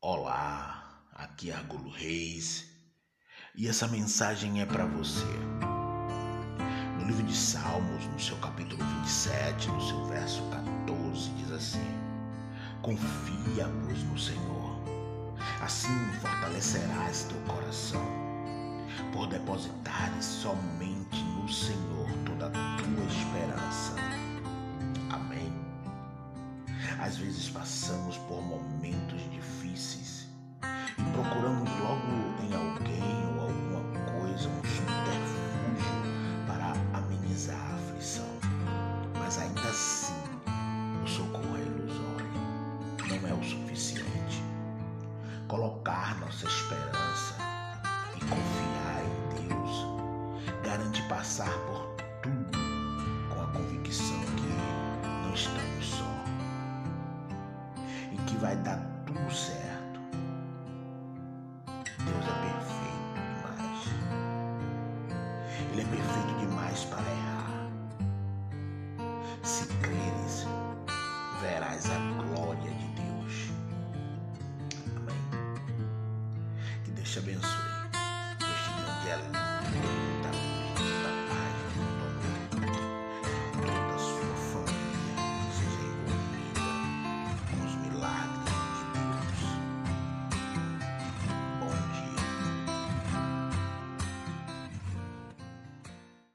Olá, aqui é Argulo Reis e essa mensagem é para você. No livro de Salmos, no seu capítulo 27, no seu verso 14, diz assim: Confia, pois, no Senhor, assim fortalecerás teu coração, por depositares somente no Senhor toda a tua esperança. Amém. Às vezes passamos suficiente. Colocar nossa esperança e confiar em Deus garante passar por tudo com a convicção que não estamos só e que vai dar tudo certo. Deus é perfeito demais. Ele é perfeito demais para errar. Se creres, verás a glória de Deus. Te abençoe.